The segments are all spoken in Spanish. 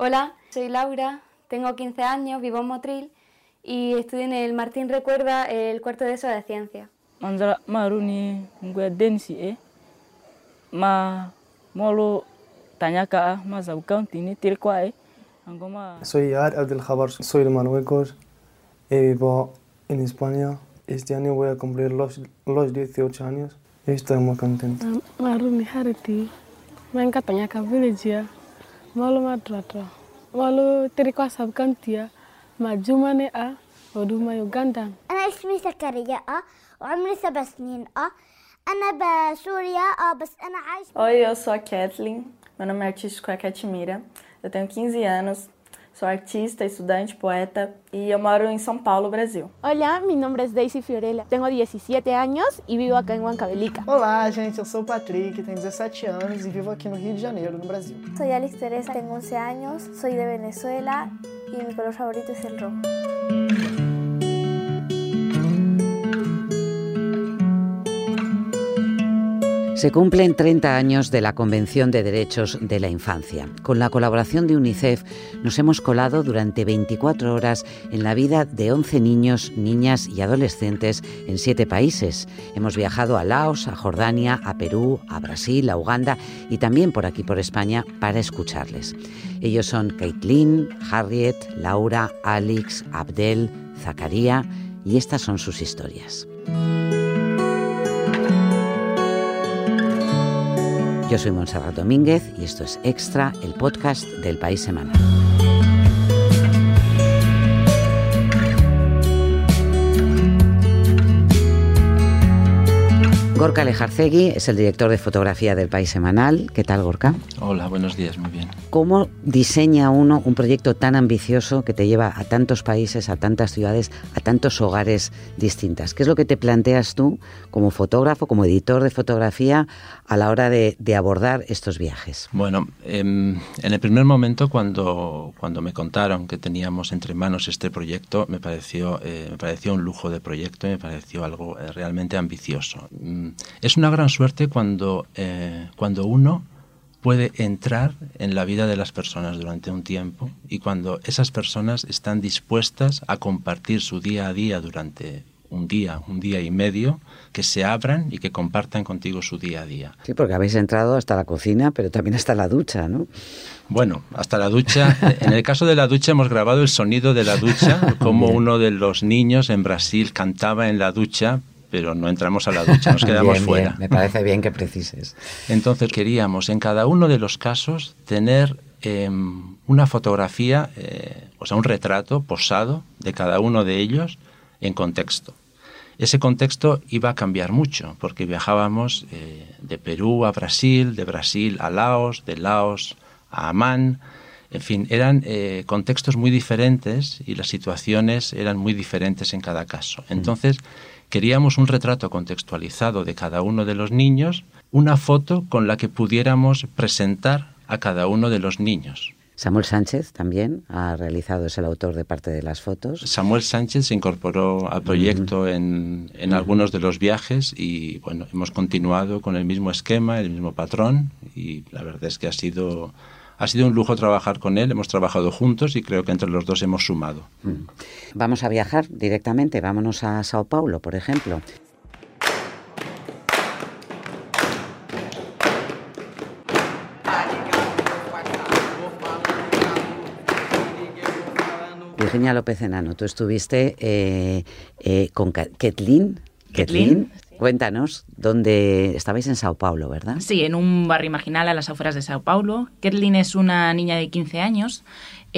Hola, soy Laura, tengo 15 años, vivo en Motril y estudio en el Martín Recuerda el cuarto de eso de ciencia. maruni densi e ma molo tanyaka ma zabkaunti tirkwa Soy Ar Abdel Jabar, soy de Marruecos y vivo en España. Este año voy a cumplir los, los 18 años y estoy muy contento. Maruni Hariti, Manka Tanyaka Village, Malo Madratra, Malo Tirkwa Sabkantia, Majumane A, ودوما يوغندا أنا اسمي زكريا وعمري سبع سنين أنا بسوريا بس أنا عايش Oi, eu sou a Kathleen. Meu nome artístico é Katmira. Eu tenho 15 anos. Sou artista, estudante, poeta y yo moro en São Paulo, Brasil. Hola, mi nombre es Daisy Fiorella. Tengo 17 años y vivo acá en Huancavelica. Olá, gente. Eu sou o Patrick, tenho 17 anos e vivo aqui no Rio de Janeiro, no Brasil. Soy Alex Teresa, tengo 11 años, soy de Venezuela y mi color favorito es el rojo. Se cumplen 30 años de la Convención de Derechos de la Infancia. Con la colaboración de UNICEF nos hemos colado durante 24 horas en la vida de 11 niños, niñas y adolescentes en siete países. Hemos viajado a Laos, a Jordania, a Perú, a Brasil, a Uganda y también por aquí por España para escucharles. Ellos son Caitlin, Harriet, Laura, Alex, Abdel, Zacaría y estas son sus historias. Yo soy Montserrat Domínguez y esto es Extra, el podcast del País Semanal. Gorka Lejarcegui es el director de fotografía del País Semanal. ¿Qué tal, Gorka? Hola, buenos días, muy bien. ¿Cómo diseña uno un proyecto tan ambicioso que te lleva a tantos países, a tantas ciudades, a tantos hogares distintas? ¿Qué es lo que te planteas tú como fotógrafo, como editor de fotografía a la hora de, abordar estos viajes? Bueno, em, en el primer momento cuando, cuando me contaron que teníamos entre manos este proyecto, me pareció, eh, me pareció un lujo de proyecto me pareció algo eh, realmente ambicioso mm, es una gran suerte cuando, eh, cuando uno puede entrar en la vida de las personas durante un tiempo y cuando esas personas están dispuestas a compartir su día a día durante un día, un día y medio, que se abran y que compartan contigo su día a día. Sí, porque habéis entrado hasta la cocina, pero también hasta la ducha, ¿no? Bueno, hasta la ducha. En el caso de la ducha hemos grabado el sonido de la ducha, como uno de los niños en Brasil cantaba en la ducha, pero no entramos a la ducha, nos quedamos fuera. me parece bien que precises. Entonces queríamos en cada uno de los casos tener em, una fotografía, eh, o sea, un retrato posado de cada uno de ellos en contexto. Ese contexto iba a cambiar mucho, porque viajábamos eh, de Perú a Brasil, de Brasil a Laos, de Laos a Amán, en fin, eran eh, contextos muy diferentes y las situaciones eran muy diferentes en cada caso. Mm. Entonces, Queríamos un retrato contextualizado de cada uno de los niños, una foto con la que pudiéramos presentar a cada uno de los niños. Samuel Sánchez también ha realizado, es el autor de parte de las fotos. Samuel Sánchez se incorporó al proyecto en, en, algunos de los viajes y bueno, hemos continuado con el mismo esquema, el mismo patrón y la verdad es que ha sido ha sido un lujo trabajar con él, hemos trabajado juntos y creo que entre los dos hemos sumado. Vamos a viajar directamente, vámonos a Sao Paulo, por ejemplo. Virginia López Enano, tú estuviste eh, eh, con Ketlin. Ketlin, Cuéntanos, ¿dónde estabais en Sao Paulo, verdad? Sí, en un barrio marginal a las afueras de Sao Paulo. Ketlin es una niña de 15 años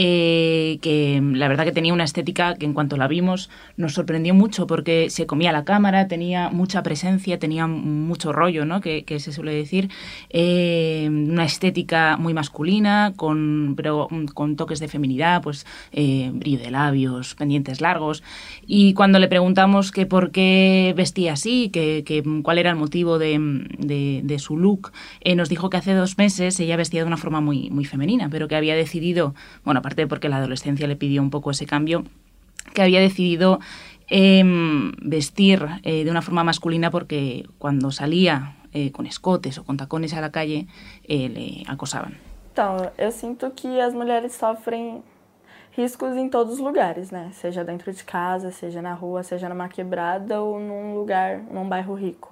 eh, que la verdad que tenía una estética que en cuanto la vimos nos sorprendió mucho porque se comía la cámara, tenía mucha presencia, tenía mucho rollo, ¿no? que, se suele decir, eh, una estética muy masculina, con, pero con toques de feminidad, pues eh, brillo de labios, pendientes largos. Y cuando le preguntamos que por qué vestía así, que, cuál era el motivo de, de, su look, nos dijo que hace dos meses ella vestía de una forma muy, muy femenina, pero que había decidido, bueno, aparte porque la adolescencia le pidió un poco ese cambio, que había decidido em, vestir eh, de una forma masculina porque cuando salía eh, con escotes o con tacones a la calle eh, le acosaban. Então, eu sinto que as mulheres sofrem riscos em todos os lugares, né? Seja dentro de casa, seja na rua, seja numa quebrada ou num lugar, num bairro rico.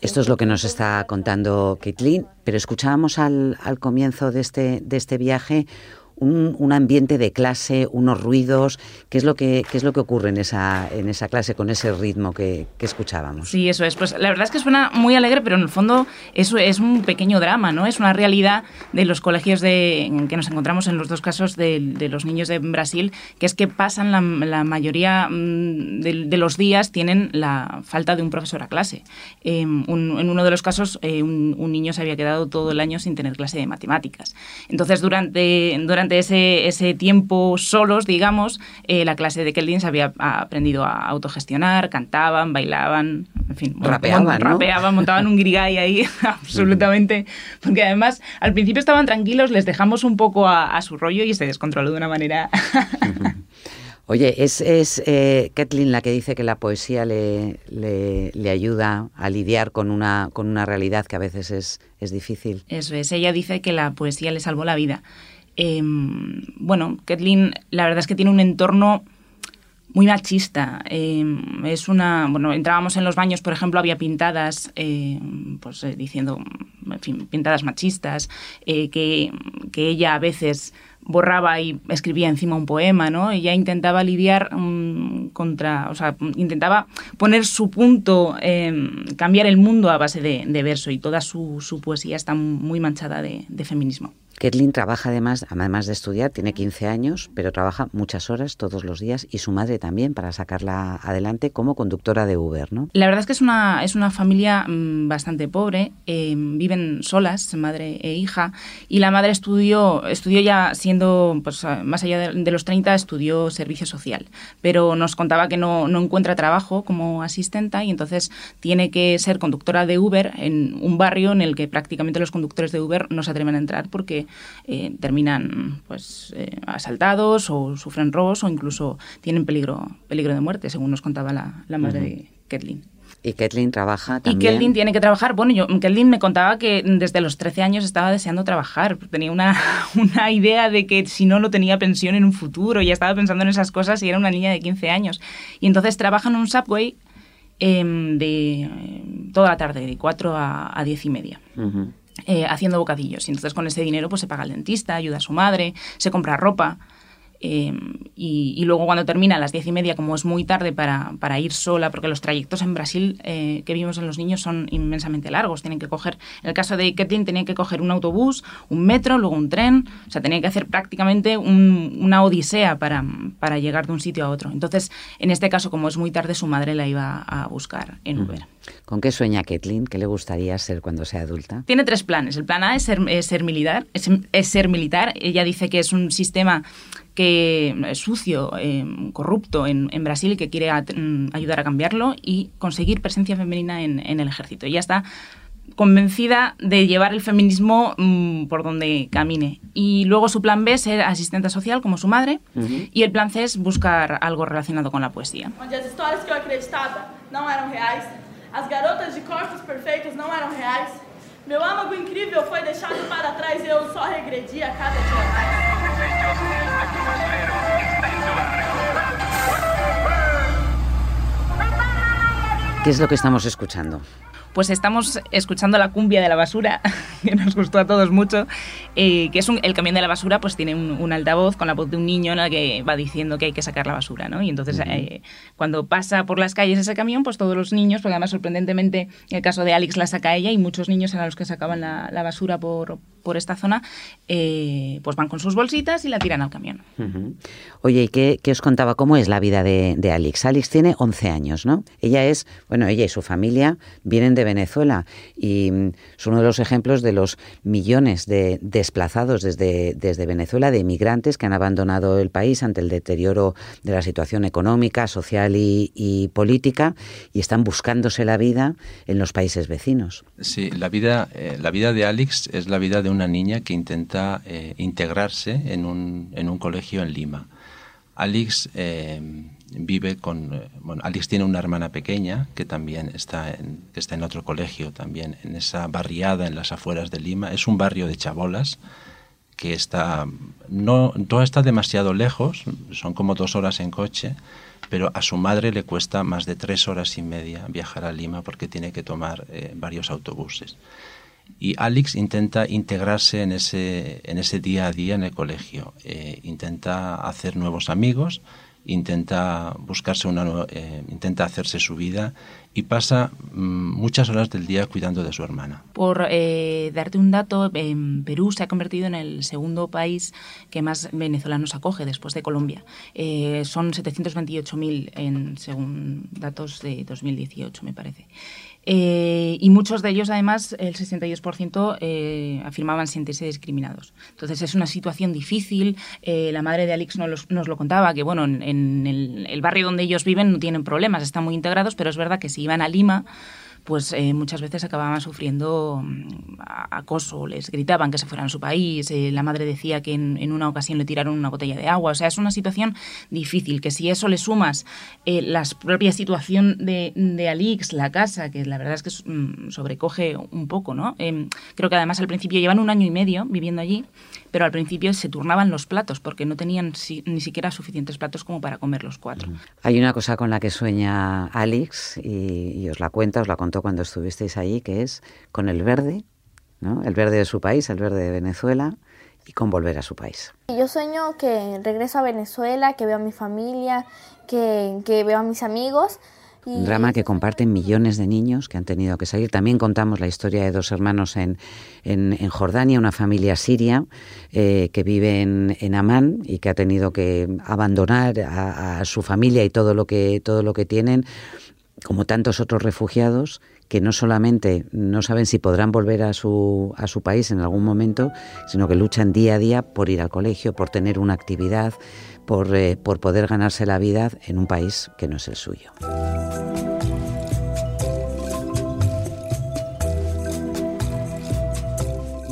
Esto es lo que nos está contando Caitlin, pero escuchábamos al, al comienzo de este, de este viaje un, un, ambiente de clase, unos ruidos. ¿Qué es lo que, qué es lo que ocurre en esa, en esa clase con ese ritmo que, que, escuchábamos? Sí, eso es. Pues la verdad es que suena muy alegre, pero en el fondo eso es un pequeño drama, ¿no? Es una realidad de los colegios de, en que nos encontramos en los dos casos de, de los niños de Brasil, que es que pasan la, la mayoría mm, de, de, los días tienen la falta de un profesor a clase. Eh, un, en uno de los casos, eh, un, un, niño se había quedado todo el año sin tener clase de matemáticas. Entonces, durante, durante ese, ese tiempo solos, digamos, eh, la clase de Keldin se había aprendido a autogestionar, cantaban, bailaban, en fin, rapeaban, mont, ¿no? rapeaban montaban un grigay ahí, absolutamente, porque además al principio estaban tranquilos, les dejamos un poco a, a su rollo y se descontroló de una manera... Oye, es, es eh, Kathleen la que dice que la poesía le, le, le, ayuda a lidiar con una, con una realidad que a veces es, es difícil. Eso es, ella dice que la poesía le salvó la vida. Eh, bueno, Kathleen la verdad es que tiene un entorno muy machista. Eh, es una, bueno, entrábamos en los baños, por ejemplo, había pintadas, eh, pues eh, diciendo, en fin, pintadas machistas, que, que ella a veces borraba y escribía encima un poema, ¿no? Ella intentaba lidiar um, contra, o sea, intentaba poner su punto, eh, cambiar el mundo a base de, de verso y toda su, poesía está muy manchada de feminismo. Ketlin trabaja además, además de estudiar, tiene 15 años, pero trabaja muchas horas todos los días y su madre también para sacarla adelante como conductora de Uber, ¿no? La verdad es que es una, es una familia mmm, bastante pobre, eh, viven solas, madre e hija, y la madre estudió, estudió ya siendo, pues más allá de, de los 30, estudió servicio social, pero nos contaba que no, no encuentra trabajo como asistenta y entonces tiene que ser conductora de Uber en un barrio en el que prácticamente los conductores de Uber no se atreven a entrar porque eh, terminan pues eh, asaltados o sufren robos o incluso tienen peligro, peligro de muerte, según nos contaba la, la madre uh -huh. de Kathleen. Y Kathleen trabaja también. Y Kathleen tiene que trabajar. Bueno, yo, Kathleen me contaba que desde los 13 años estaba deseando trabajar. Tenía una, una idea de que si no, no tenía pensión en un futuro. Ya estaba pensando en esas cosas y era una niña de 15 años. Y entonces trabaja en un subway eh, de toda la tarde, de 4 a, a 10 y media. Uh -huh eh, haciendo bocadillos. Y entonces con ese dinero pues se paga al dentista, ayuda a su madre, se compra ropa. Eh, y, y, luego cuando termina a las diez y media, como es muy tarde para, para ir sola, porque los trayectos en Brasil eh, que vimos en los niños son inmensamente largos. Tienen que coger, en el caso de Ketlin, tenían que coger un autobús, un metro, luego un tren. O sea, tenían que hacer prácticamente un, una odisea para, para, llegar de un sitio a otro. Entonces, en este caso, como es muy tarde, su madre la iba a buscar en Uber. Mm. ¿Con qué sueña Ketlin? ¿Qué le gustaría ser cuando sea adulta? Tiene tres planes. El plan A es ser, es ser militar. Es, es ser militar. Ella dice que es un sistema que es sucio, eh, corrupto en, en, Brasil y que quiere a, mm, ayudar a cambiarlo y conseguir presencia femenina en, en, el ejército. Ella está convencida de llevar el feminismo mmm, por donde camine. Y luego su plan B es ser asistente social como su madre uh -huh. y el plan C es buscar algo relacionado con la poesía. Onde as histórias que eu acreditava não eram reais, as garotas de corpos perfeitos não eram reais, meu âmago incrível foi deixado para trás e eu só regredi a cada dia mais. ¿Qué es lo que estamos escuchando? Pues estamos escuchando la cumbia de la basura, que nos gustó a todos mucho, eh, que es un, el camión de la basura, pues tiene un, un, altavoz con la voz de un niño en el que va diciendo que hay que sacar la basura, ¿no? Y entonces uh -huh. eh, cuando pasa por las calles ese camión, pues todos los niños, porque además sorprendentemente en el caso de Alex la saca ella y muchos niños eran los que sacaban la, la basura por, por esta zona, eh, pues van con sus bolsitas y la tiran al camión. Uh -huh. Oye, ¿y qué, qué, os contaba? ¿Cómo es la vida de, de Alex? Alex tiene 11 años, ¿no? Ella es, bueno, ella y su familia vienen de Venezuela y son uno de los ejemplos de los millones de desplazados desde, desde Venezuela, de inmigrantes que han abandonado el país ante el deterioro de la situación económica, social y, y política y están buscándose la vida en los países vecinos. Sí, la vida, eh, la vida de Alex es la vida de una niña que intenta eh, integrarse en un, en un colegio en Lima. Alex eh, vive con bueno Alex tiene una hermana pequeña que también está en, está en otro colegio también en esa barriada en las afueras de Lima es un barrio de chabolas que está no, no está demasiado lejos, son como dos horas en coche, pero a su madre le cuesta más de tres horas y media viajar a Lima porque tiene que tomar eh, varios autobuses. Y Alex intenta integrarse en ese, en ese día a día en el colegio, eh, intenta hacer nuevos amigos, intenta buscarse una eh, intenta hacerse su vida y pasa mm, muchas horas del día cuidando de su hermana. Por eh, darte un dato, en Perú se ha convertido en el segundo país que más venezolanos acoge después de Colombia. Eh, son 728.000 según datos de 2018, me parece. Eh, y muchos de ellos, además, el 62% eh, afirmaban sentirse discriminados. Entonces es una situación difícil. Eh, la madre de Alex nos, nos, lo contaba, que bueno, en, el, el, barrio donde ellos viven no tienen problemas, están muy integrados, pero es verdad que si iban a Lima pues eh, muchas veces acababan sufriendo mm, acoso, les gritaban que se fueran a su país, eh, la madre decía que en, una ocasión le tiraron una botella de agua, o sea, es una situación difícil, que si eso le sumas eh, la propia situación de, de, Alix, la casa, que la verdad es que mm, sobrecoge un poco, ¿no? Em, creo que además al principio llevan un año y medio viviendo allí, pero al principio se turnaban los platos porque no tenían ni siquiera suficientes platos como para comer los cuatro. Hay una cosa con la que sueña Alex y, os la cuenta, os la contó cuando estuvisteis ahí, que es con el verde, ¿no? el verde de su país, el verde de Venezuela y con volver a su país. Yo sueño que regreso a Venezuela, que veo a mi familia, que, que veo a mis amigos un drama que comparten millones de niños que han tenido que salir. También contamos la historia de dos hermanos en, en, Jordania, una familia siria eh, que vive en, Amán y que ha tenido que abandonar a, su familia y todo lo que, todo lo que tienen, como tantos otros refugiados que no solamente no saben si podrán volver a su, a su país en algún momento, sino que luchan día a día por ir al colegio, por tener una actividad, por, eh, por poder ganarse la vida en un país que no es el suyo.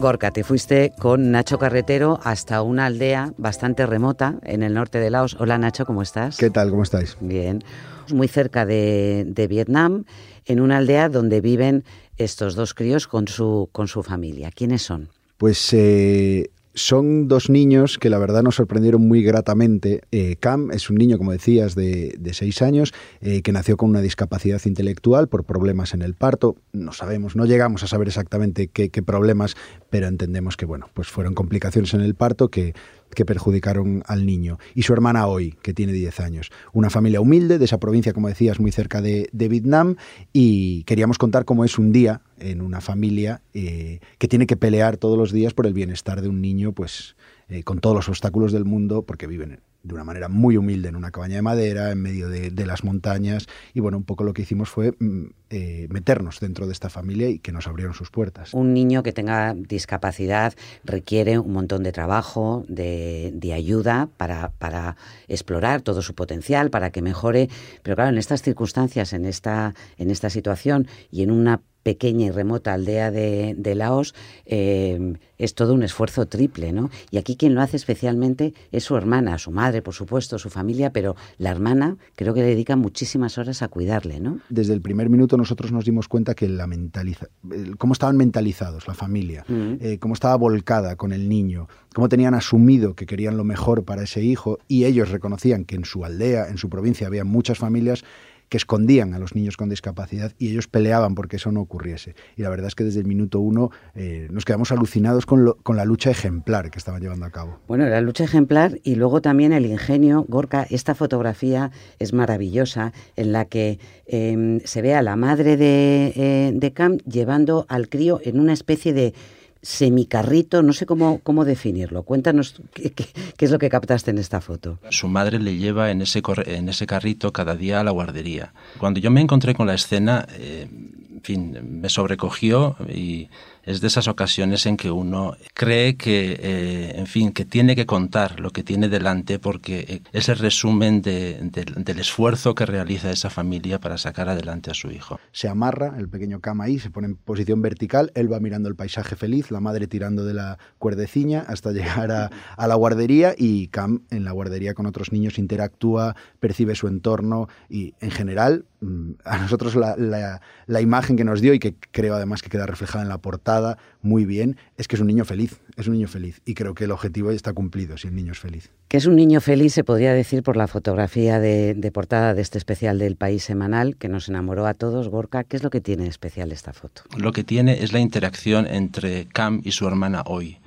Gorka, te fuiste con Nacho Carretero hasta una aldea bastante remota en el norte de Laos. Hola Nacho, ¿cómo estás? ¿Qué tal? ¿Cómo estáis? Bien. Muy cerca de, de Vietnam, en una aldea donde viven estos dos críos con su, con su familia. ¿Quiénes son? Pues eh, son dos niños que la verdad nos sorprendieron muy gratamente. Eh, Cam es un niño, como decías, de, seis años, eh, que nació con una discapacidad intelectual por problemas en el parto. No sabemos, no llegamos a saber exactamente qué, qué problemas, pero entendemos que bueno, pues fueron complicaciones en el parto que que perjudicaron al niño. Y su hermana hoy, que tiene 10 años. Una familia humilde de esa provincia, como decías, muy cerca de, Vietnam. Y queríamos contar cómo es un día en una familia eh, que tiene que pelear todos los días por el bienestar de un niño, pues eh, con todos los obstáculos del mundo, porque viven de una manera muy humilde en una cabaña de madera, en medio de, las montañas. Y bueno, un poco lo que hicimos fue mm, eh, meternos dentro de esta familia y que nos abrieron sus puertas. Un niño que tenga discapacidad requiere un montón de trabajo, de, de ayuda para, para, explorar todo su potencial, para que mejore. Pero claro, en estas circunstancias, en esta, en esta situación y en una pequeña y remota aldea de, Laos, eh, es todo un esfuerzo triple, ¿no? Y aquí quien lo hace especialmente es su hermana, su madre, por supuesto, su familia, pero la hermana creo que dedica muchísimas horas a cuidarle, ¿no? Desde el primer minuto nosotros nos dimos cuenta que la mentaliza cómo estaban mentalizados la familia, mm. eh, cómo estaba volcada con el niño, cómo tenían asumido que querían lo mejor para ese hijo y ellos reconocían que en su aldea, en su provincia, había muchas familias que escondían a los niños con discapacidad y ellos peleaban porque eso no ocurriese. Y la verdad es que desde el minuto uno eh, nos quedamos alucinados con, con la lucha ejemplar que estaban llevando a cabo. Bueno, la lucha ejemplar y luego también el ingenio. Gorka, esta fotografía es maravillosa en la que em, se ve a la madre de, eh, de Cam llevando al crío en una especie de semicarrito, no sé cómo, cómo definirlo. Cuéntanos qué, es lo que captaste en esta foto. Su madre le lleva en ese, en ese carrito cada día a la guardería. Cuando yo me encontré con la escena, eh, en fin, me sobrecogió y es de esas ocasiones en que uno cree que, eh, en fin, que tiene que contar lo que tiene delante porque eh, es el resumen del esfuerzo que realiza esa familia para sacar adelante a su hijo. Se amarra el pequeño cama ahí, se pone en posición vertical, él va mirando el paisaje feliz, la madre tirando de la cuerdeciña hasta llegar a, a la guardería y Cam en la guardería con otros niños interactúa, percibe su entorno y en general mm, a nosotros la, la, la imagen que nos dio y que creo además que queda reflejada en la portada tratada muy bien, es que es un niño feliz, es un niño feliz. Y creo que el objetivo ya está cumplido si el niño es feliz. Que es un niño feliz, se podría decir por la fotografía de, de portada de este especial del País Semanal, que nos enamoró a todos. Gorka, ¿qué es lo que tiene de especial esta foto? Lo que tiene es la interacción entre Cam y su hermana hoy.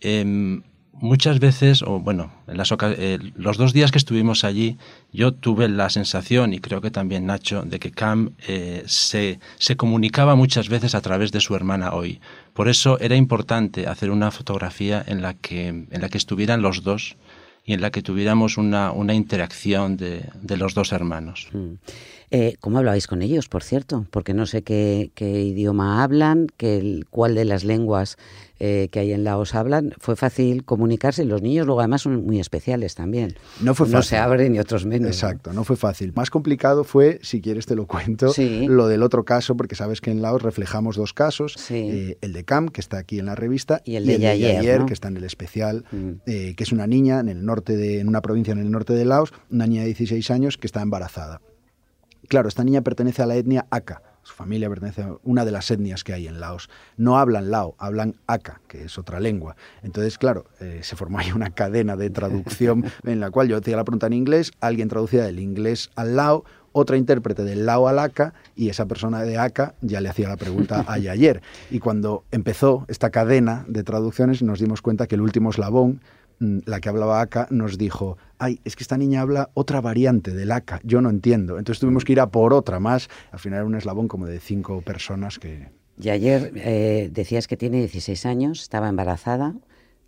Em, muchas veces, o bueno, en las eh, los dos días que estuvimos allí, yo tuve la sensación, y creo que también Nacho, de que Cam eh, se, se comunicaba muchas veces a través de su hermana hoy. Por eso era importante hacer una fotografía en la que, en la que estuvieran los dos y en la que tuviéramos una, una interacción de, de los dos hermanos. Eh, ¿Cómo hablabais con ellos, por cierto? Porque no sé qué, qué idioma hablan, qué, el- cuál de las lenguas eh, que hay en Laos hablan. Fue fácil comunicarse y los niños luego además son muy especiales también. No fue fácil. se abren y otros menos. ¿no? Exacto, no fue fácil. Más complicado fue, si quieres te lo cuento, Sí. lo del otro caso, porque sabes que en Laos reflejamos dos casos, eh, el de Cam, que está aquí en la revista, Y el de Yayer, ¿no? Mm. que está en el especial, eh, que es una niña en el norte de, en una provincia en el norte de Laos, una niña de 16 años que está embarazada. Claro, esta niña pertenece a la etnia Aka. Su familia pertenece a una de las etnias que hay en Laos. No hablan Lao, hablan Aka, que es otra lengua. Entonces, claro, eh, se formó ahí una cadena de traducción en la cual yo hacía la pregunta en inglés, alguien traducía del inglés al Lao, otra intérprete del Lao al Aka y esa persona de Aka ya le hacía la pregunta a Yayer. Y cuando empezó esta cadena de traducciones nos dimos cuenta que el último eslabón la que hablaba Aka nos dijo, ay, es que esta niña habla otra variante del Aka, yo no entiendo. Entonces tuvimos que ir a por otra más. Al final era un eslabón como de cinco personas que... Y ayer eh, decías que tiene 16 años, estaba embarazada,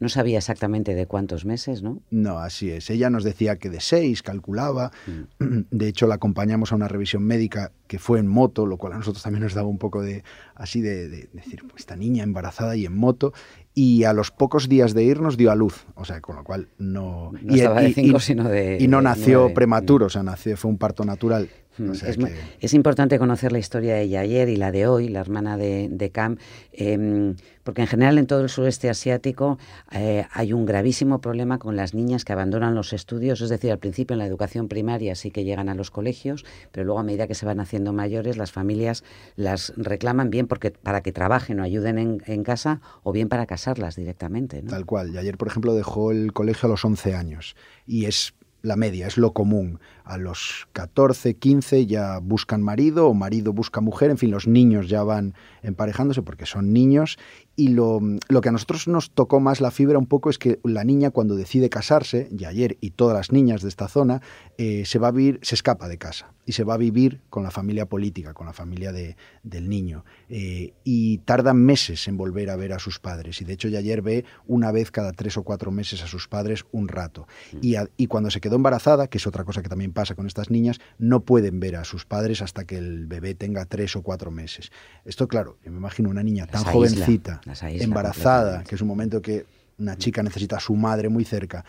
no sabía exactamente de cuántos meses, ¿no? No, así es. Ella nos decía que de seis, calculaba. De hecho, la acompañamos a una revisión médica que fue en moto, lo cual a nosotros también nos daba un poco de así de, de decir, pues, esta niña embarazada y en moto. Y a los pocos días de irnos dio a luz, o sea, con lo cual no... No y, estaba de cinco, y- sino de- Y no de nació nueve. prematuro, o sea, nació, fue un parto natural. O sea es, mu- que- es importante conocer la historia de Yayer y la de hoy, la hermana de, de Cam, em, porque en general en todo el sureste asiático eh, hay un gravísimo problema con las niñas que abandonan los estudios, es decir, al principio en la educación primaria sí que llegan a los colegios, pero luego a medida que se van haciendo mayores las familias las reclaman bien porque para que trabajen o ayuden en, en casa o bien para casarlas directamente. ¿no? Tal cual. Y ayer, por ejemplo, dejó el colegio a los 11 años. Y es la media, es lo común. A los 14, 15 ya buscan marido o marido busca mujer. En fin, los niños ya van emparejándose porque son niños. Y lo, lo que a nosotros nos tocó más la fibra un poco es que la niña cuando decide casarse, y ayer y todas las niñas de esta zona, eh, se va a vivir, se escapa de casa y se va a vivir con la familia política, con la familia de- del niño. Eh, y tardan meses en volver a ver a sus padres. Y de hecho, ya ayer ve una vez cada tres o cuatro meses a sus padres un rato. Y, a- y cuando se quedó embarazada, que es otra cosa que también pasa con estas niñas, no pueden ver a sus padres hasta que el bebé tenga tres o cuatro meses. Esto, claro, yo me imagino una niña tan Las jovencita, embarazada, que es un momento que una chica necesita a su madre muy cerca,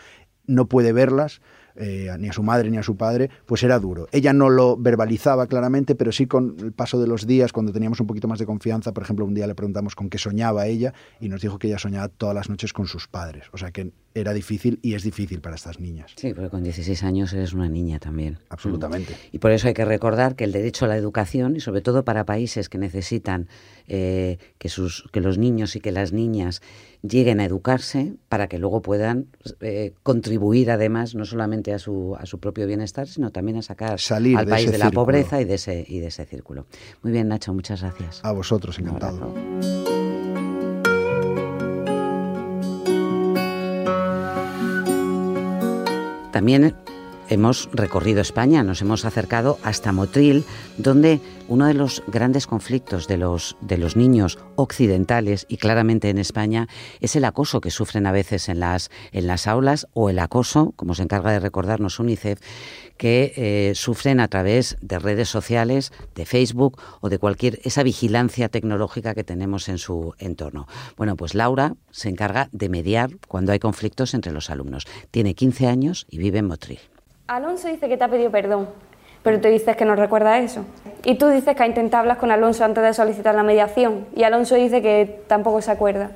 no puede verlas, eh, ni a su madre ni a su padre, pues era duro. Ella no lo verbalizaba claramente, pero sí con el paso de los días, cuando teníamos un poquito más de confianza, por ejemplo, un día le preguntamos con qué soñaba ella y nos dijo que ella soñaba todas las noches con sus padres. O sea que era difícil y es difícil para estas niñas. Sí, porque con 16 años eres una niña también. Absolutamente. Mm. Y por eso hay que recordar que el derecho a la educación, y sobre todo para países que necesitan eh, que, sus, que los niños y que las niñas lleguen a educarse para que luego puedan eh, contribuir además no solamente a su, a su propio bienestar, sino también a sacar Salir al país de la círculo. pobreza y de, ese, y de ese círculo. Muy bien, Nacho, muchas gracias. A vosotros, encantado. También hemos recorrido España, nos hemos acercado hasta Motril, donde uno de los grandes conflictos de los, de los niños occidentales y claramente en España es el acoso que sufren a veces en las, en las aulas o el acoso, como se encarga de recordarnos UNICEF, que eh, sufren a través de redes sociales, de Facebook o de cualquier esa vigilancia tecnológica que tenemos en su entorno. Bueno, pues Laura se encarga de mediar cuando hay conflictos entre los alumnos. Tiene 15 años y vive en Motril. Alonso dice que te ha pedido perdón, pero tú dices que no recuerda eso. Y tú dices que ha intentado hablar con Alonso antes de solicitar la mediación, y Alonso dice que tampoco se acuerda.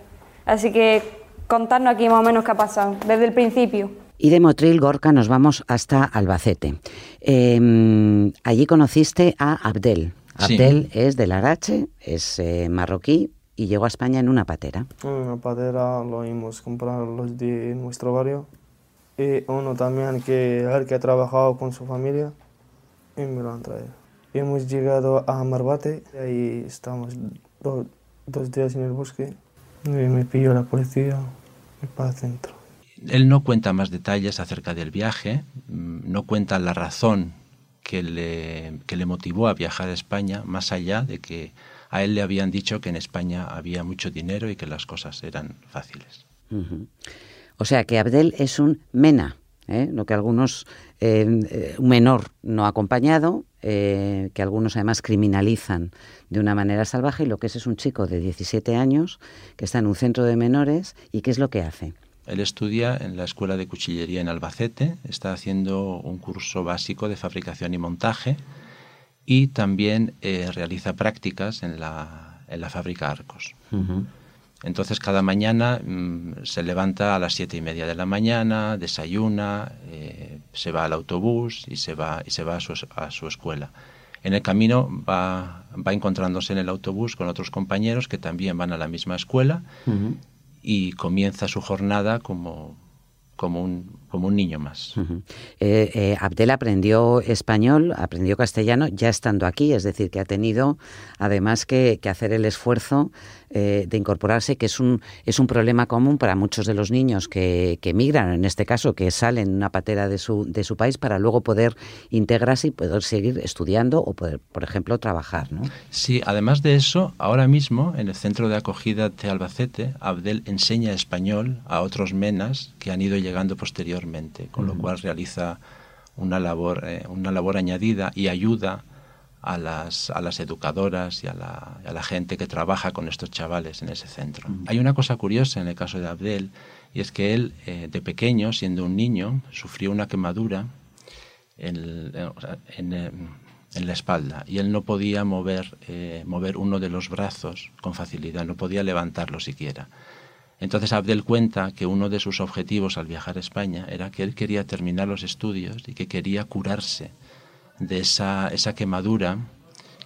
Así que contadnos aquí más o menos qué ha pasado, desde el principio. Y de Motril, Gorka, nos vamos hasta Albacete. Eh, allí conociste a Abdel. Sí. Abdel es del Arache, es eh, marroquí y llegó a España en una patera. Una patera lo hemos comprado los de nuestro barrio y uno también que, el que ha trabajado con su familia y me lo han traído. Hemos llegado a Marbate y ahí estamos do- dos días en el bosque y me pilló la policía y para adentro. Él no cuenta más detalles acerca del viaje, mm, no cuenta la razón que le, que le motivó a viajar a España, más allá de que a él le habían dicho que en España había mucho dinero y que las cosas eran fáciles. Ujú. O sea que Abdel es un mena, ¿eh? lo que algunos, eh, eh, un menor no acompañado, eh, que algunos además criminalizan de una manera salvaje, y lo que es es un chico de 17 años que está en un centro de menores y qué es lo que hace. Él estudia en la Escuela de Cuchillería en Albacete, está haciendo un curso básico de fabricación y montaje y también eh, realiza prácticas en la, en la fábrica Arcos. Entonces cada mañana mm, se levanta a las siete y media de la mañana, desayuna, eh, se va al autobús y se va, y se va a, su, a su escuela. En el camino va, va encontrándose en el autobús con otros compañeros que también van a la misma escuela y comienza su jornada como, como, un, como un niño más. Eh, eh, Abdel aprendió español, aprendió castellano ya estando aquí, es decir, que ha tenido además que, que hacer el esfuerzo eh, de incorporarse, que es un, es un problema común para muchos de los niños que, que emigran, en este caso, que salen en una patera de su, de su país para luego poder integrarse y poder seguir estudiando o poder, por ejemplo, trabajar. ¿no? Sí, además de eso, ahora mismo en el centro de acogida de Albacete, Abdel enseña español a otros menas que han ido llegando posteriormente, con lo cual realiza una labor, eh, una labor añadida y ayuda a las, a las educadoras y a la, a la gente que trabaja con estos chavales en ese centro. Hay una cosa curiosa en el caso de Abdel, y es que él, eh, de pequeño, siendo un niño, sufrió una quemadura en, el- eh, en, en la espalda y él no podía mover, eh, mover uno de los brazos con facilidad, no podía levantarlo siquiera. Entonces Abdel cuenta que uno de sus objetivos al viajar a España era que él quería terminar los estudios y que quería curarse de esa, quemadura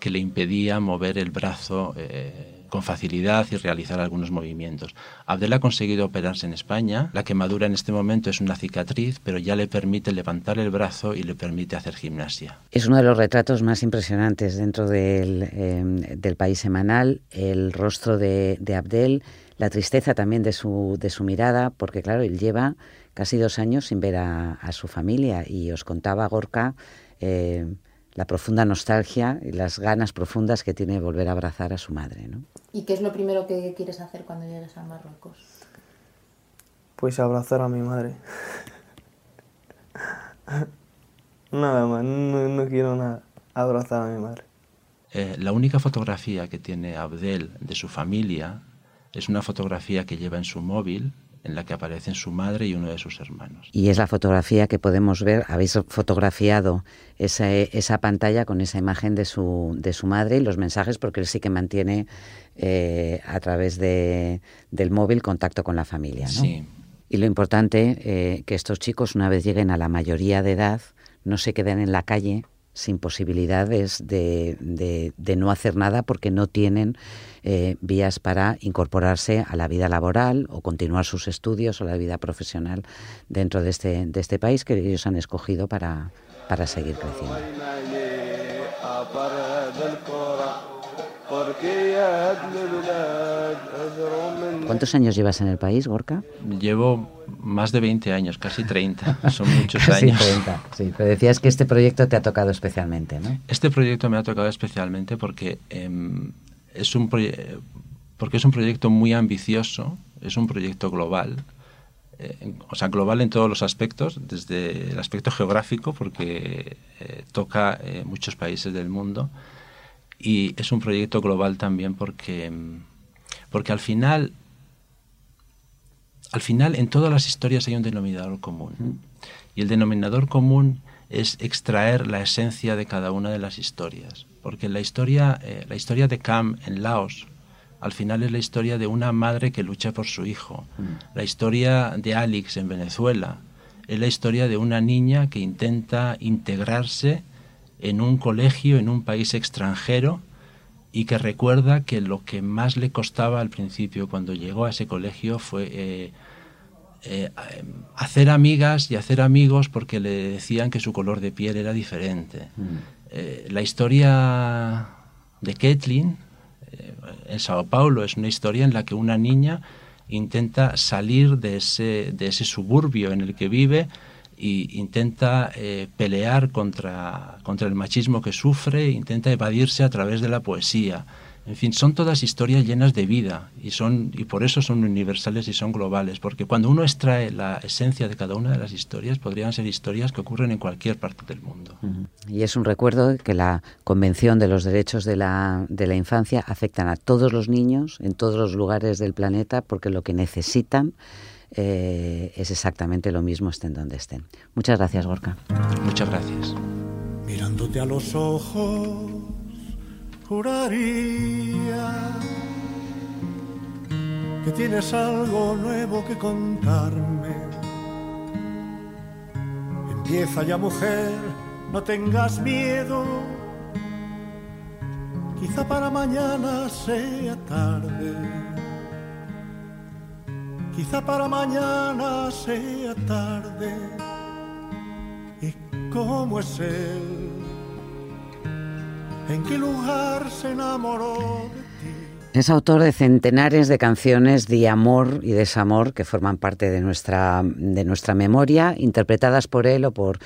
que le impedía mover el brazo eh, con facilidad y realizar algunos movimientos. Abdel ha conseguido operarse en España. La quemadura en este momento es una cicatriz, pero ya le permite levantar el brazo y le permite hacer gimnasia. Es uno de los retratos más impresionantes dentro del, eh, país semanal, el rostro de, de Abdel, la tristeza también de su, de su mirada, porque claro, él lleva casi dos años sin ver a, a su familia y os contaba Gorka eh, la profunda nostalgia y las ganas profundas que tiene de volver a abrazar a su madre. ¿no? ¿Y qué es lo primero que quieres hacer cuando llegues a Marruecos? Pues abrazar a mi madre. nada más, no, no quiero nada. Abrazar a mi madre. Eh, la única fotografía que tiene Abdel de su familia es una fotografía que lleva en su móvil en la que aparecen su madre y uno de sus hermanos. Y es la fotografía que podemos ver, habéis fotografiado esa, esa pantalla con esa imagen de su, de su madre y los mensajes, porque él sí que mantiene eh, a través de, del móvil contacto con la familia. ¿no? Sí. Y lo importante, eh, que estos chicos, una vez lleguen a la mayoría de edad, no se queden en la calle sin posibilidades de, de, de no hacer nada porque no tienen eh, vías para incorporarse a la vida laboral o continuar sus estudios o la vida profesional dentro de este, de este país que ellos han escogido para, para seguir creciendo. ¿Cuántos años llevas en el país, Gorka? Llevo más de 20 años, casi 30, son muchos Casi años. 30, sí, pero decías que este proyecto te ha tocado especialmente, ¿no? Este proyecto me ha tocado especialmente porque, em, es, un porque es un proyecto muy ambicioso, es un proyecto global, eh, en- o sea, global en todos los aspectos, desde el aspecto geográfico, porque eh, toca eh, muchos países del mundo, y es un proyecto global también porque, em, porque al final al final en todas las historias hay un denominador común. Y el denominador común es extraer la esencia de cada una de las historias. Porque la historia, eh, la historia de Cam en Laos, al final es la historia de una madre que lucha por su hijo. La historia de Alex en Venezuela es la historia de una niña que intenta integrarse en un colegio, en un país extranjero, y que recuerda que lo que más le costaba al principio cuando llegó a ese colegio fue eh, eh, hacer amigas y hacer amigos porque le decían que su color de piel era diferente. Eh, la historia de Kathleen en Sao Paulo es una historia en la que una niña intenta salir de ese, de ese suburbio en el que vive e intenta eh, pelear contra, contra el machismo que sufre, intenta evadirse a través de la poesía. En fin, son todas historias llenas de vida y, son, y por eso son universales y son globales, porque cuando uno extrae la esencia de cada una de las historias, podrían ser historias que ocurren en cualquier parte del mundo. Y es un recuerdo que la Convención de los Derechos de la, de la Infancia afectan a todos los niños en todos los lugares del planeta, porque lo que necesitan eh, es exactamente lo mismo estén donde estén. Muchas gracias, Gorka. Muchas gracias. Mirándote a los ojos que tienes algo nuevo que contarme. Empieza ya mujer, no tengas miedo, quizá para mañana sea tarde, quizá para mañana sea tarde. ¿Y cómo es él? ¿En qué lugar se enamoró de ti? Es autor de centenares de canciones de amor y desamor que forman parte de nuestra, de nuestra memoria, interpretadas por él o por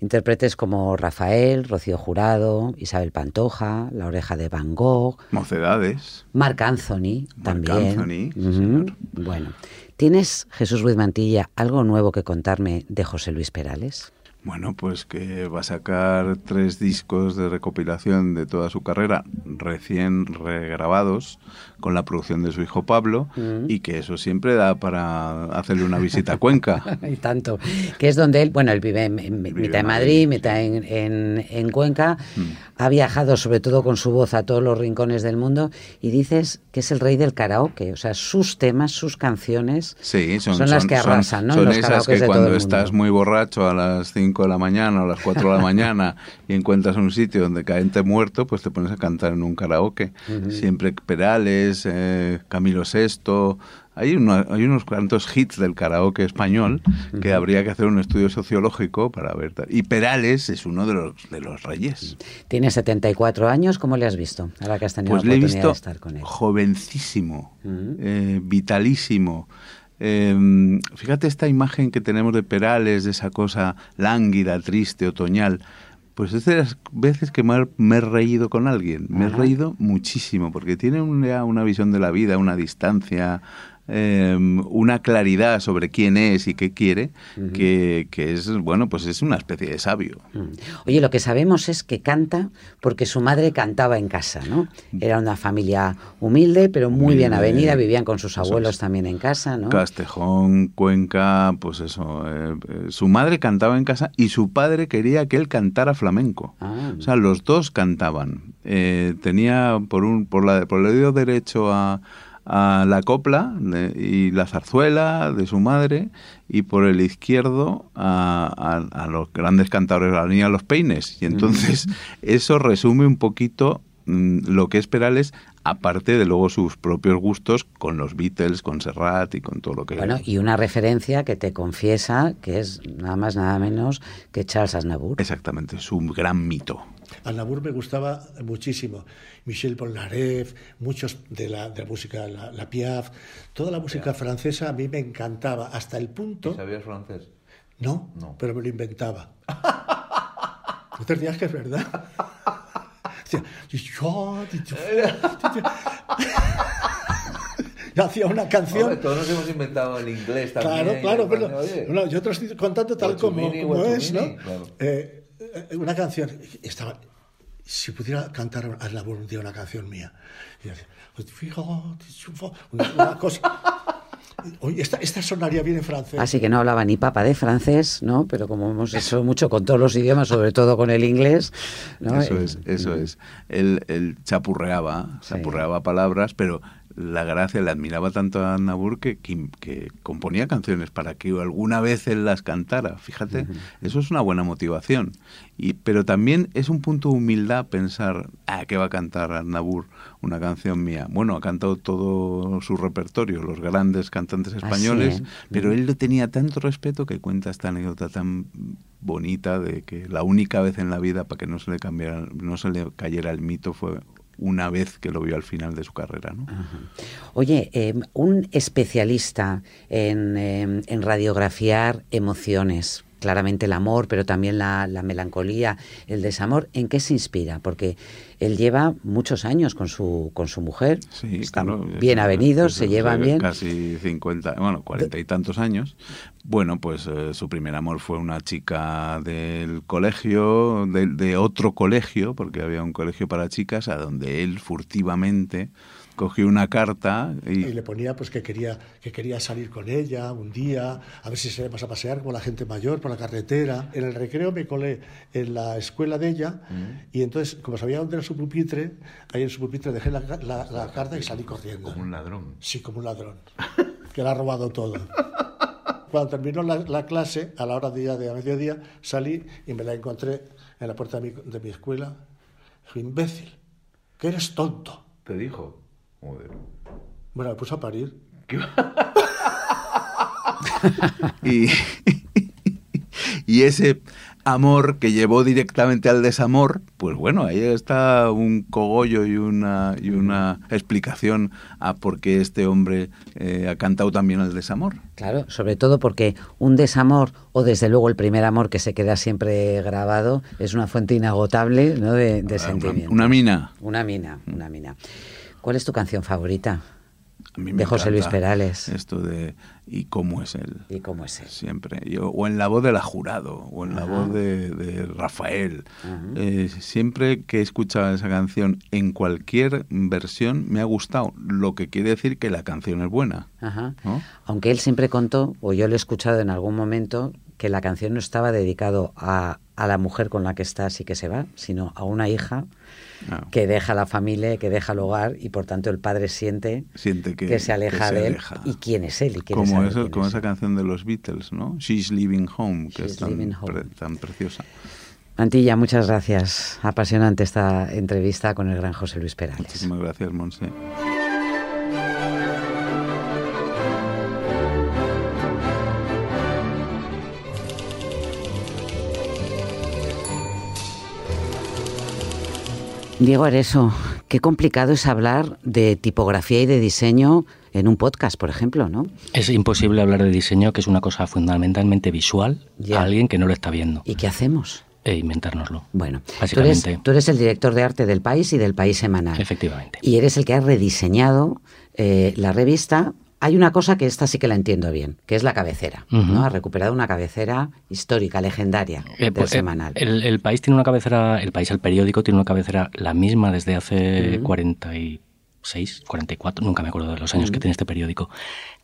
intérpretes como Rafael, Rocío Jurado, Isabel Pantoja, La Oreja de Van Gogh. Mocedades. Marc Anthony Marc también. Anthony, sí, Ujú. señor. Bueno, ¿tienes, Jesús Ruiz Mantilla, algo nuevo que contarme de José Luis Perales? Bueno, pues que va a sacar tres discos de recopilación de toda su carrera, recién regrabados, con la producción de su hijo Pablo, Mm. y que eso siempre da para hacerle una visita a Cuenca. y tanto. Que es donde él, bueno, él vive en, en- mitad en Madrid, mitad en, en- en Cuenca. Mm. Ha viajado sobre todo con su voz a todos los rincones del mundo y dices que es el rey del karaoke. O sea, sus temas, sus canciones Sí, son, las que arrasan, ¿no? Son los esas que de cuando estás muy borracho a las 5 de la mañana o a las 4 de la mañana y encuentras un sitio donde caente muerto, pues te pones a cantar en un karaoke. Ujú. Siempre Perales, eh, Camilo VI. Hay, uno- hay unos cuantos hits del karaoke español que habría que hacer un estudio sociológico para ver. Y Perales es uno de los, de los reyes. Tiene 74 años. ¿Cómo le has visto? Ahora que has tenido Pues la le he oportunidad visto de estar con él. jovencísimo, eh, vitalísimo. Eh, fíjate esta imagen que tenemos de Perales, de esa cosa lánguida, triste, otoñal. Pues es de las veces que me he- reído con alguien. Me he reído muchísimo, porque tiene una, una visión de la vida, una distancia, eh, una claridad sobre quién es y qué quiere, que, que es, bueno, pues es una especie de sabio. Oye, lo que sabemos es que canta porque su madre cantaba en casa, ¿no? Era una familia humilde, pero muy bien avenida, vivían con sus abuelos es. también en casa, ¿no? Castejón, Cuenca, pues eso. eh, eh, su madre cantaba en casa y su padre quería que él cantara flamenco. Ah. O sea, los dos cantaban. Eh, tenía por un por, la, por el oído derecho a, a la copla de- y la zarzuela de su madre y por el izquierdo a, a- a los grandes cantadores, a la niña de los peines. Y entonces eso resume un poquito mm, lo que es Perales, aparte de luego sus propios gustos con los Beatles, con Serrat y con todo lo que... Bueno, y una referencia que te confiesa que es nada más nada menos que Charles Aznavour. Exactamente, es un gran mito. Aznavour me gustaba muchísimo. Michel Polnareff, muchos de la, de la música, la, la Piaf, toda la música francesa a mí me encantaba, hasta el punto... ¿Sabías francés? No, No. pero me lo inventaba. No te rías que es verdad. Yo hacía una canción. Hombre, todos nos hemos inventado el inglés también. Claro, y claro, pero no, yo te lo estoy contando tal como, es, ¿no? claro. Eh, eh, una canción, estaba, si pudiera cantar a la un día una canción mía, y decía, "Pues fíjate, una, una cosa. Oye, esta, esta sonaría bien en francés. Así que no hablaba ni papa de francés, ¿no? Pero como hemos hecho mucho con todos los idiomas, sobre todo con el inglés, ¿no? Eso Eh, es, eso es. Él, él chapurreaba, chapurreaba palabras, pero la gracia, le admiraba tanto a Nabur que, que, que componía canciones para que alguna vez él las cantara. Fíjate, eso es una buena motivación. Y, pero también es un punto de humildad pensar, ah, ¿qué va a cantar Nabur una canción mía? Bueno, ha cantado todo su repertorio, los grandes cantantes españoles, pero él le tenía tanto respeto que cuenta esta anécdota tan bonita de que la única vez en la vida para que no se le cambiara, no se le cayera el mito fue una vez que lo vio al final de su carrera. ¿no? Oye, eh, un especialista en, eh, en radiografiar emociones, claramente el amor, pero también la, la, melancolía, el desamor, ¿en qué se inspira? Porque él lleva muchos años con su, con su mujer, sí, están claro, bien avenidos, se llevan bien. Casi 50, bueno, 40 y tantos años. Bueno, pues eh, su primer amor fue una chica del colegio, de, de otro colegio, porque había un colegio para chicas, a donde él furtivamente cogió una carta y, Y le ponía pues que quería, que quería salir con ella un día, a ver si se íbamos a pasear como la gente mayor por la carretera. En el recreo me colé en la escuela de ella y entonces, como sabía dónde era su pupitre, ahí en su pupitre dejé la, la- la carta y salí corriendo. como un ladrón. Sí, como un ladrón, que le ha robado todo. Cuando terminó la, la clase, a la hora de, ya de a mediodía, salí y me la encontré en la puerta de mi, de mi escuela. Dijo, imbécil, que eres tonto. ¿Te dijo? Joder. Bueno, me puso a parir. y, y ese amor que llevó directamente al desamor, pues bueno, ahí está un cogollo y una, y una explicación a por qué este hombre eh, ha cantado también el desamor. Claro, sobre todo porque un desamor o desde luego el primer amor que se queda siempre grabado es una fuente inagotable ¿no? de, de sentimientos. Una mina. Una mina, una mina. ¿Cuál es tu canción favorita? De José Luis Perales. Esto de ¿y cómo es él? ¿Y cómo es él? Siempre. Yo, o en la voz de la jurado, o en la voz de, de Rafael. Eh, siempre que he escuchado esa canción en cualquier versión me ha gustado, lo que quiere decir que la canción es buena. Ajá. ¿no? Aunque él siempre contó, o yo lo he escuchado en algún momento, que la canción no estaba dedicado a, a la mujer con la que está así que se va, sino a una hija Ah. que deja la familia, que deja el hogar y por tanto el padre siente, Siente que, se aleja que se de él. aleja. ¿Y quién es él? Y quiere Como, saber eso, quién como es esa canción de los Beatles, ¿no? She's Living Home, que She's es tan, Leaving Home. pre- tan preciosa. Antilla, muchas gracias. Apasionante esta entrevista con el gran José Luis Perales. Muchísimas gracias, Monse. Diego Areso, qué complicado es hablar de tipografía y de diseño en un podcast, por ejemplo, ¿no? Es imposible hablar de diseño, que es una cosa fundamentalmente visual, a alguien que no lo está viendo. ¿Y qué hacemos? E inventárnoslo. Bueno, Tú eres, básicamente. tú eres el director de arte del país y del país semanal. Efectivamente. Y eres el que ha rediseñado eh, la revista. Hay una cosa que esta sí que la entiendo bien, que es la cabecera. ¿no? Ha recuperado una cabecera histórica, legendaria Eh, del pues, eh, semanal. el, el país tiene una cabecera, el país, el periódico tiene una cabecera la misma desde hace Ujú. 46, 44, nunca me acuerdo de los años que tiene este periódico,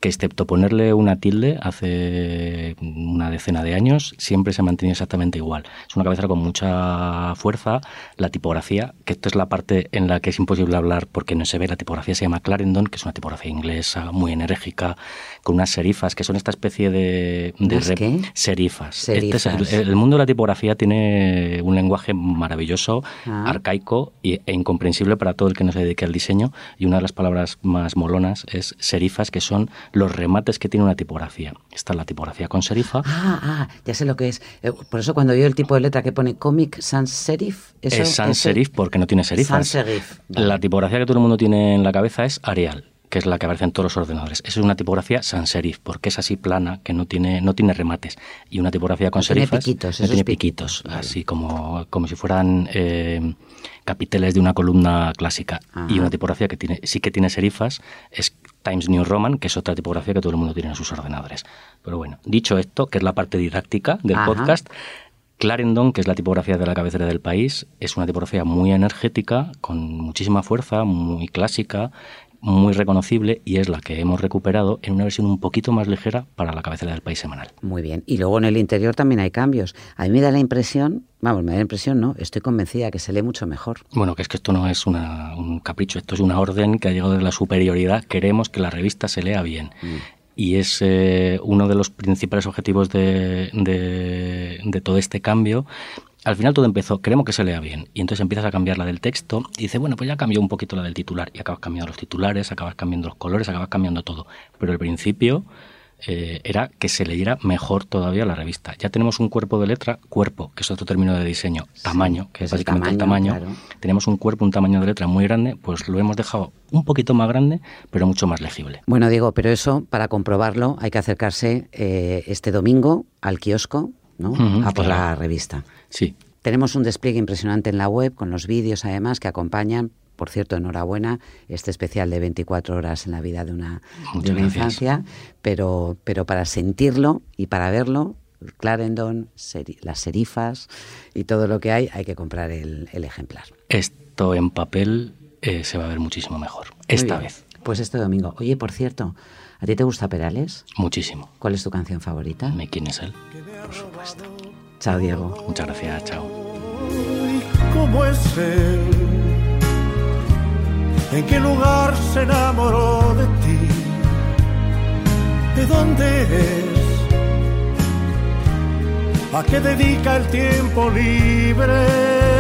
que excepto ponerle una tilde hace una decena de años, siempre se mantiene exactamente igual. Es una cabecera con mucha fuerza, la tipografía, que esto es la parte en la que es imposible hablar porque no se ve, la tipografía se llama Clarendon, que es una tipografía inglesa muy enérgica, con unas serifas, que son esta especie de... de ¿Unas rep- qué? Serifas. Este es el- Serifas. el, mundo de la tipografía tiene un lenguaje maravilloso, Ah. arcaico e incomprensible para todo el que no se dedique al diseño. Y una de las palabras más molonas es serifas, que son los remates que tiene una tipografía. Está la tipografía con serifa. Ah, ah, ya sé lo que es. Eh, Por eso cuando veo el tipo de letra que pone Comic Sans Serif, eso es sans serif porque no tiene serifas. Sans serif. vale. La tipografía que todo el mundo tiene en la cabeza es Arial, que es la que aparece en todos los ordenadores. Esa es una tipografía sans serif, porque es así plana, que no tiene, no tiene remates. Y una tipografía con No tiene serifas piquitos, no tiene piquitos, piquitos, así como, como si fueran eh, capiteles de una columna clásica. Ajá. Y una tipografía que tiene, sí que tiene serifas es Times New Roman, que es otra tipografía que todo el mundo tiene en sus ordenadores. Pero bueno, dicho esto, que es la parte didáctica del Ajá. podcast, Clarendon, que es la tipografía de la cabecera del país, es una tipografía muy energética, con muchísima fuerza, muy clásica, muy reconocible y es la que hemos recuperado en una versión un poquito más ligera para la cabecera del país semanal. Muy bien. Y luego en el interior también hay cambios. A mí me da la impresión, vamos, me da la impresión, no, estoy convencida que se lee mucho mejor. Bueno, que es que esto no es una- un capricho, esto es una orden que ha llegado de la superioridad. Queremos que la revista se lea bien. Y es eh, uno de los principales objetivos de, de- de todo este cambio. Al final todo empezó, queremos que se lea bien. Y entonces empiezas a cambiar la del texto y dices, bueno, pues ya cambió un poquito la del titular. Y acabas cambiando los titulares, acabas cambiando los colores, acabas cambiando todo. Pero el principio eh, era que se leyera mejor todavía la revista. Ya tenemos un cuerpo de letra, cuerpo, que es otro término de diseño, tamaño, que es el básicamente el tamaño. tamaño, claro. Tenemos un cuerpo, un tamaño de letra muy grande, pues lo hemos dejado un poquito más grande, pero mucho más legible. Bueno, Diego, pero eso, para comprobarlo, hay que acercarse eh, este domingo al kiosco, ¿no? Ujú, a por claro. la revista. Sí. Tenemos un despliegue impresionante en la web, con los vídeos además que acompañan. Por cierto, enhorabuena, este especial de 24 horas en la vida de una, de una infancia, pero, pero para sentirlo y para verlo, Clarendon, seri- las serifas y todo lo que hay, hay que comprar el, el ejemplar. Esto en papel eh, se va a ver muchísimo mejor. Muy Esta bien. vez. Pues este domingo. Oye, por cierto, ¿a ti te gusta Perales? Muchísimo. ¿Cuál es tu canción favorita? ¿Me quién es él? Por supuesto. Chao, Diego. Muchas gracias, chao. ¿Cómo es él? ¿En qué lugar se enamoró de ti? ¿De dónde es? ¿A qué dedica el tiempo libre?